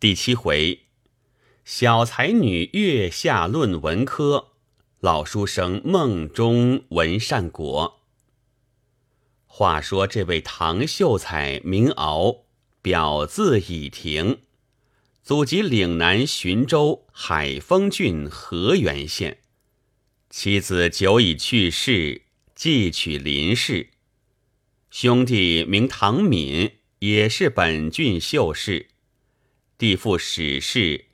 第七回，小才女月下论文科，老书生梦中闻善果。话说这位唐秀才名敖，表字以亭，祖籍岭南浔州海丰郡河源县，妻子久已去世，继娶林氏。兄弟名唐敏，也是本郡秀士。弟父史氏，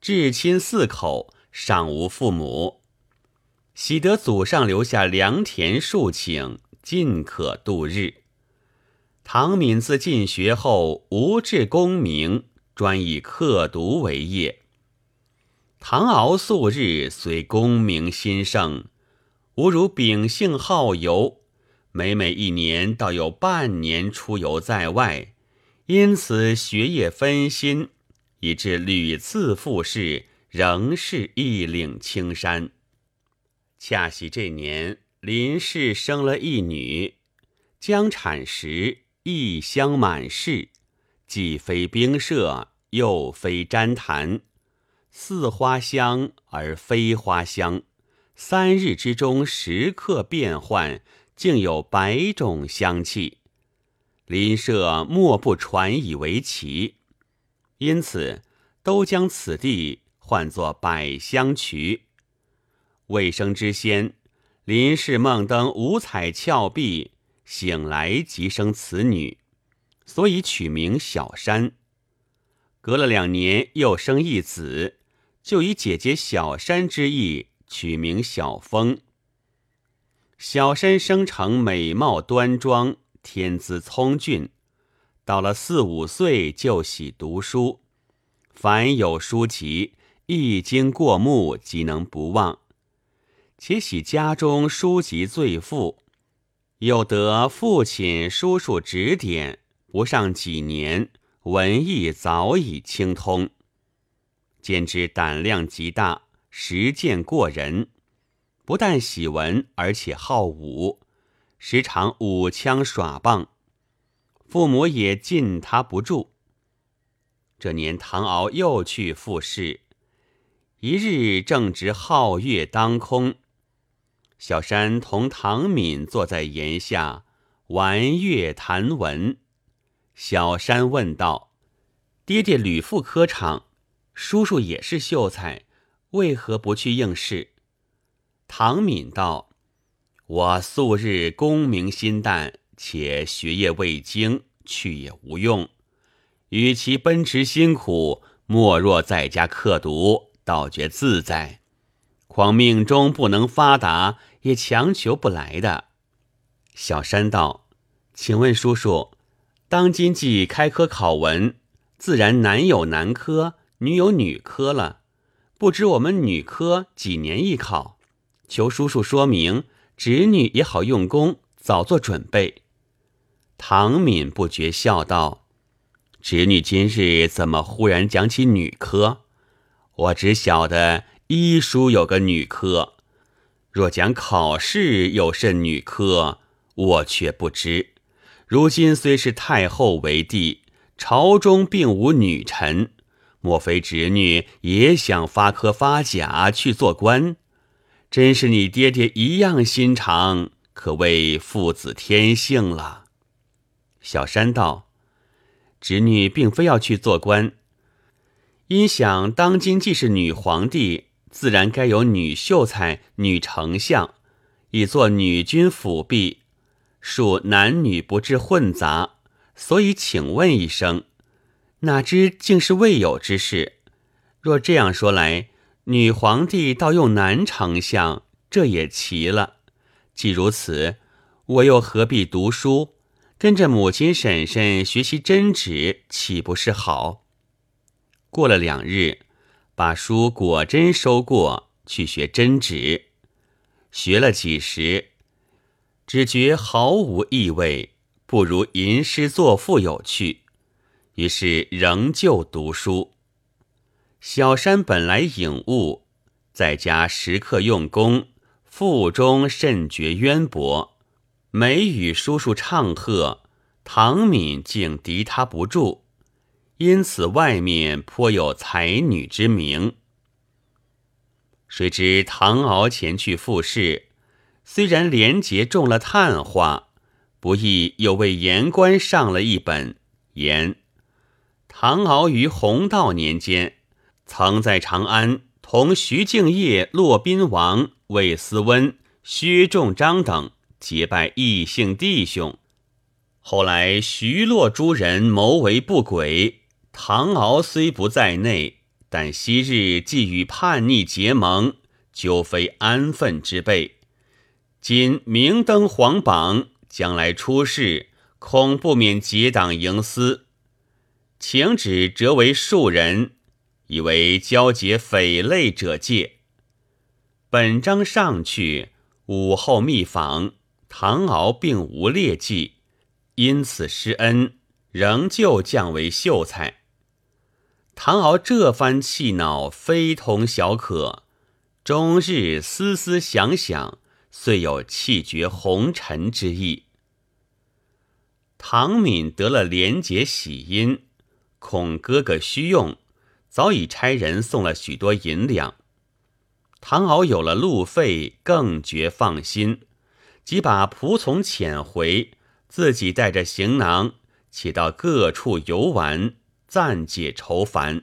至亲四口，尚无父母。喜得祖上留下良田数顷，尽可度日。唐敏自进学后，无志功名，专以刻读为业。唐敖素日虽功名兴盛，无如秉性好游。每每一年，倒有半年出游在外，因此学业分心，以致屡次复试，仍是一岭青山。恰喜这年，林氏生了一女，将产时异香满室，既非冰舍，又非毡檀，似花香而非花香，三日之中时刻变换。竟有百种香气，林舍莫不传以为奇，因此都将此地唤作百香渠。未生之先，林氏梦登五彩峭壁，醒来即生此女，所以取名小山。隔了两年，又生一子，就以姐姐小山之意，取名小峰。小山生成美貌端庄，天资聪俊。到了四五岁，就喜读书，凡有书籍，一经过目，即能不忘。且喜家中书籍最富，又得父亲叔叔指点，不上几年，文艺早已精通。兼之胆量极大，实践过人。不但喜文，而且好武，时常舞枪耍棒，父母也禁他不住。这年唐敖又去复试，一日正值皓月当空，小山同唐敏坐在檐下玩月谈文。小山问道：“爹爹屡赴科场，叔叔也是秀才，为何不去应试？”唐敏道：“我素日功名心淡，且学业未精，去也无用。与其奔驰辛苦，莫若在家刻读，倒觉自在。况命中不能发达，也强求不来的。”小山道：“请问叔叔，当今既开科考文，自然男有男科，女有女科了。不知我们女科几年一考？”求叔叔说明，侄女也好用功，早做准备。唐敏不觉笑道：“侄女今日怎么忽然讲起女科？我只晓得医书有个女科，若讲考试有甚女科，我却不知。如今虽是太后为帝，朝中并无女臣，莫非侄女也想发科发甲去做官？”真是你爹爹一样心肠，可谓父子天性了。小山道：“侄女并非要去做官，因想当今既是女皇帝，自然该有女秀才、女丞相，以做女君辅弼，恕男女不至混杂，所以请问一声。哪知竟是未有之事。若这样说来。”女皇帝倒用男丞相，这也奇了。既如此，我又何必读书？跟着母亲婶婶学习针纸，岂不是好？过了两日，把书果真收过去学针纸，学了几时，只觉毫无意味，不如吟诗作赋有趣，于是仍旧读书。小山本来颖悟，在家时刻用功，腹中甚觉渊博。每与叔叔唱和，唐敏竟敌他不住，因此外面颇有才女之名。谁知唐敖前去复试，虽然廉洁中了探花，不意又为言官上了一本，言唐敖于弘道年间，曾在长安同徐敬业、骆宾王、魏思温、薛仲章等结拜异姓弟兄。后来徐洛诸人谋为不轨，唐敖虽不在内。但昔日既与叛逆结盟，究非安分之辈。今明登皇榜，将来出事，恐不免结党营私。请旨折为庶人，以为交结匪类者戒。本章上去，午后密访，唐敖并无劣迹，因此施恩，仍旧降为秀才。唐敖这番气恼，非同小可。终日思思想想，遂有气绝红尘之意。唐敏得了廉洁喜音，恐哥哥需用，早已差人送了许多银两。唐敖有了路费，更觉放心，即把仆从遣回，自己带着行囊，且到各处游玩。暂解愁烦，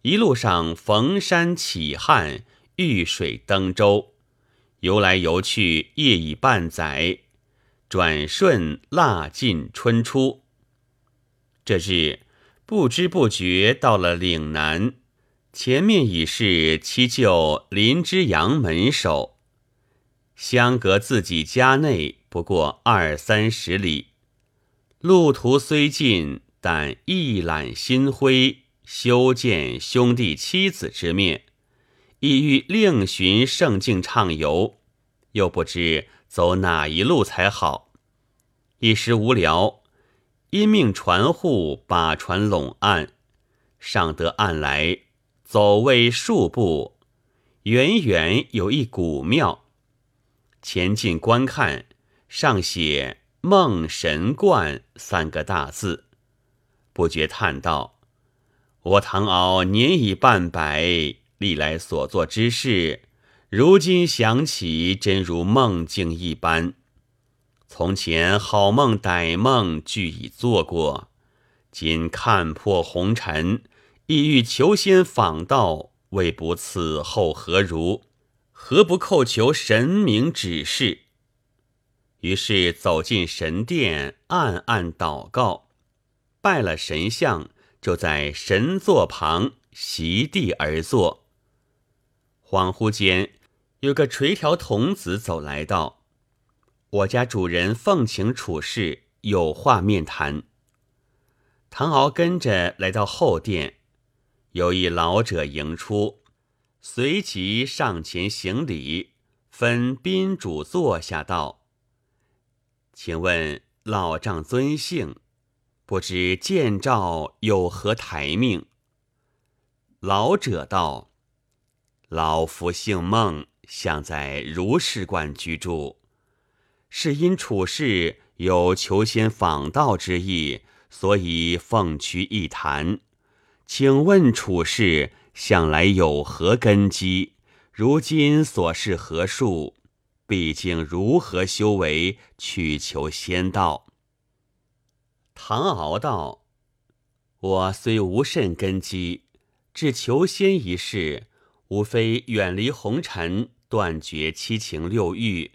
一路上逢山起旱，遇水登舟，游来游去，夜已半载，转瞬腊尽春初。这日不知不觉到了岭南，前面已是七舅林之阳门首，相隔自己家内不过二三十里，路途虽近。但一览心灰，修见兄弟妻子之面，意欲另寻圣境畅游，又不知走哪一路才好。一时无聊，因命船户把船拢岸，上得岸来，走未数步，远远有一古庙，前进观看，上写“梦神观”三个大字。不觉叹道：“我唐敖年已半百，历来所做之事，如今想起，真如梦境一般。从前好梦歹梦俱已做过，今看破红尘，意欲求仙访道，未不此后何如？何不叩求神明指示？”于是走进神殿，暗暗祷告。拜了神像，就在神座旁席地而坐。恍惚间，有个垂髫童子走来道：“我家主人奉请处事，有话面谈。”唐敖跟着来到后殿，有一老者迎出，随即上前行礼，分宾主坐下道：“请问老丈尊姓？”不知见诏有何台命？老者道：“老夫姓孟，想在如是观居住。是因处事有求仙访道之意，所以奉屈一谈。请问处事向来有何根基？如今所是何数？毕竟如何修为，去求仙道？”唐敖道：“我虽无甚根基，至求仙一事，无非远离红尘，断绝七情六欲，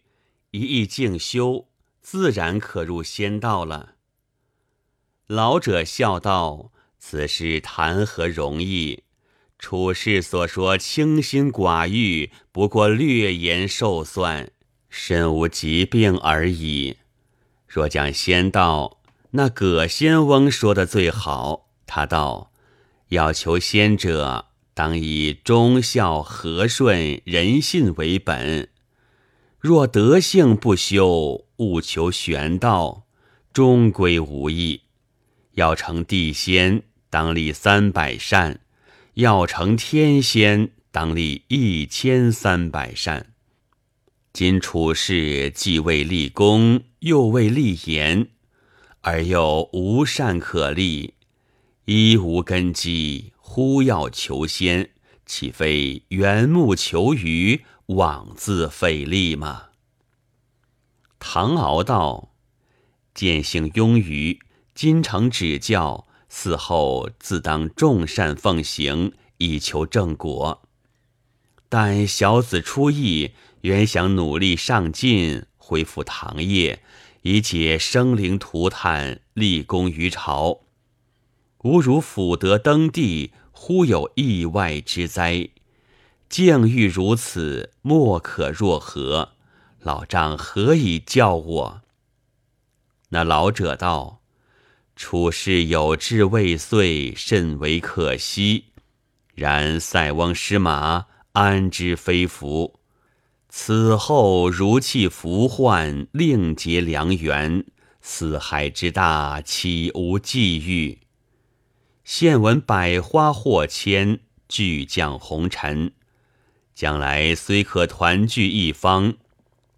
一意静修，自然可入仙道了。”老者笑道：“此事谈何容易？处世所说清心寡欲，不过略言受算，身无疾病而已。若讲仙道。”那葛仙翁说的最好，他道：“要求仙者，当以忠孝和顺、仁信为本。若德性不修，务求玄道，终归无益。要成地仙，当立三百善；要成天仙，当立一千三百善。今处世既未立功，又未立言。”而又无善可立，一无根基，忽要求仙，岂非缘木求鱼，枉自费力吗？唐敖道：“见性庸愚，今承指教，此后自当众善奉行，以求正果。但小子初意，原想努力上进，恢复堂业，以解生灵涂炭，立功于朝。吾如辅德登第，忽有意外之灾，境遇如此，莫可若何？”老丈何以教我？那老者道：“处世有志未遂，甚为可惜。然塞翁失马，安知非福？此后如弃福患，另结良缘。四海之大，岂无际遇？现闻百花或迁，巨降红尘，将来虽可团聚一方。”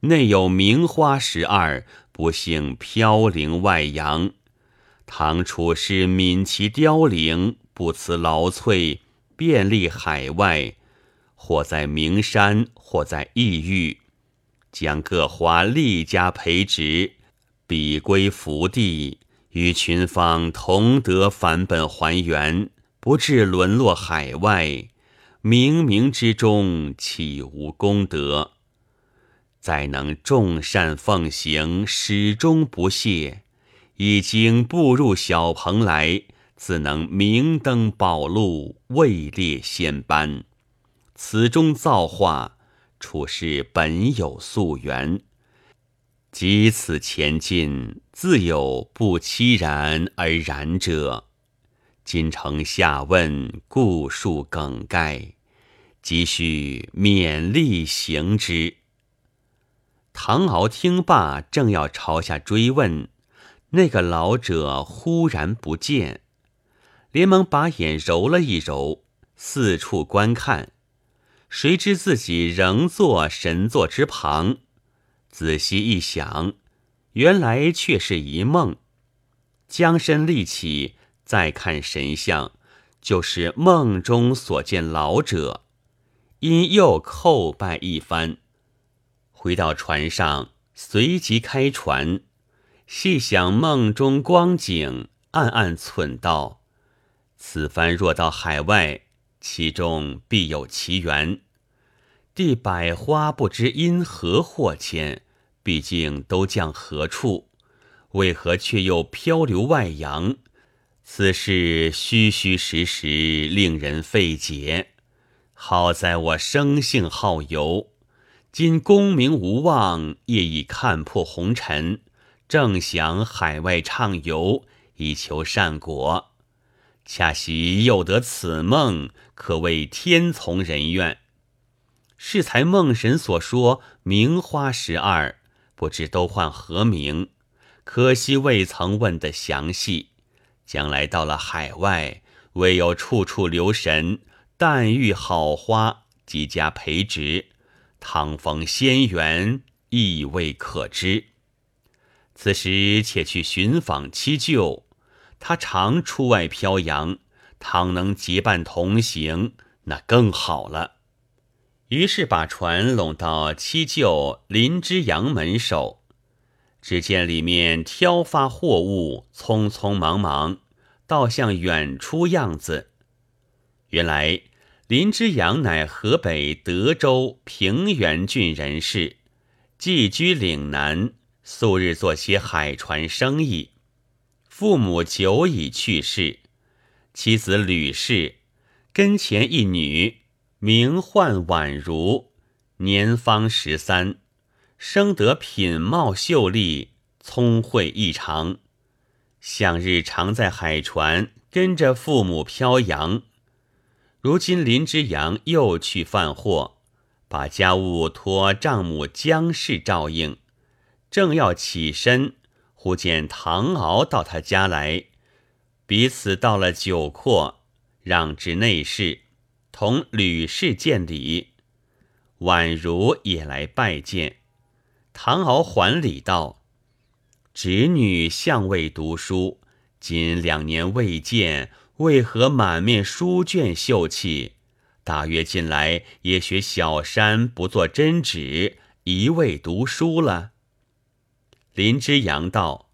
内有名花十二，不幸飘零外洋。唐处是泯其凋零，不辞劳瘁，遍历海外，或在名山，或在异域，将各花力加培植，比归福地，与群芳同得返本还原，不至沦落海外。冥冥之中，岂无功德？再能众善奉行，始终不懈，已经步入小蓬莱，自能明灯宝路，位列仙班。此中造化，处事本有溯源，即此前进，自有不期然而然者。今承下问，故述梗概，急需勉力行之。唐敖听罢，正要朝下追问，那个老者忽然不见，连忙把眼揉了一揉，四处观看，谁知自己仍坐神座之旁。仔细一想，原来却是一梦。将身立起，再看神像，就是梦中所见老者，因又叩拜一番。回到船上，随即开船，细想梦中光景，暗暗忖道：此番若到海外，其中必有奇缘。地百花不知因何祸迁，毕竟都降何处？为何却又漂流外洋？此事虚虚实实，令人费解。好在我生性好游。今功名无望，业已看破红尘，正想海外畅游，以求善果。恰喜又得此梦，可谓天从人愿。适才梦神所说名花十二，不知都唤何名？可惜未曾问得详细。将来到了海外，唯有处处留神，但遇好花，即加培植。唐逢仙缘，亦未可知。此时且去寻访七舅，他常出外漂洋，倘能结伴同行，那更好了。于是把船拢到七舅林之阳门首，只见里面挑发货物，匆匆忙忙，倒像远出样子。原来。林之阳乃河北德州平原郡人士，寄居岭南，素日做些海船生意。父母久已去世，妻子吕氏跟前一女，名唤婉如，年方十三，生得品貌秀丽，聪慧异常。向日常在海船跟着父母漂洋。如今林之阳又去贩货，把家务托丈母姜氏照应，正要起身，忽见唐敖到他家来，彼此到了酒阔，让至内室，同吕氏见礼。宛如也来拜见，唐敖还礼道：“侄女向未读书，今两年未见。”为何满面书卷秀气？大约近来也学小山不做针纸，一味读书了。”林之阳道：“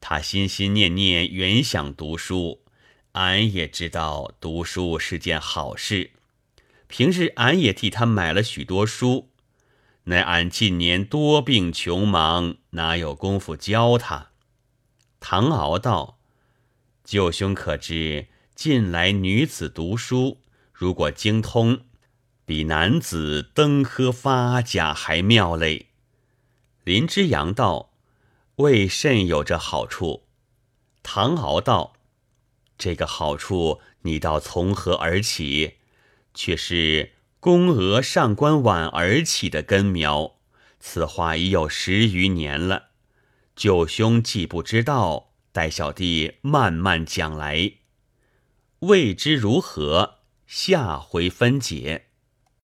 他心心念念原想读书，俺也知道读书是件好事。平日俺也替他买了许多书，乃俺近年多病穷忙，哪有功夫教他？”唐敖道：“舅兄可知，近来女子读书，如果精通，比男子登科发甲还妙嘞。”林之阳道：“为甚有这好处？”唐敖道：“这个好处，你道从何而起？却是宫娥上官婉儿起的根苗。此话已有十余年了。”舅兄既不知道，待小弟慢慢讲来，未知如何，下回分解。